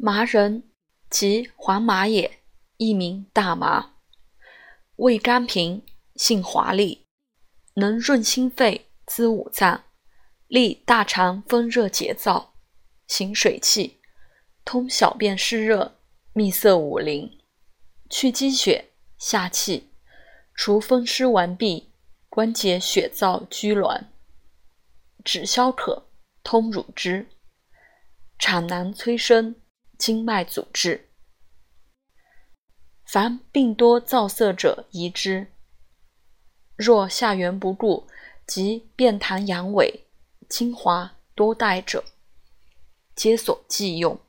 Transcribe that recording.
麻仁，即黄麻也，一名大麻，味甘平，性滑利，能润心肺，滋五脏，利大肠风热解燥，行水气，通小便湿热，秘塞五灵，去积血，下气，除风湿顽痹，关节血燥拘挛，止消渴，通乳汁，产难催生。经脉阻滞，凡病多燥涩者宜之。若下元不固即便痰阳痿、精华多带者，皆所忌用。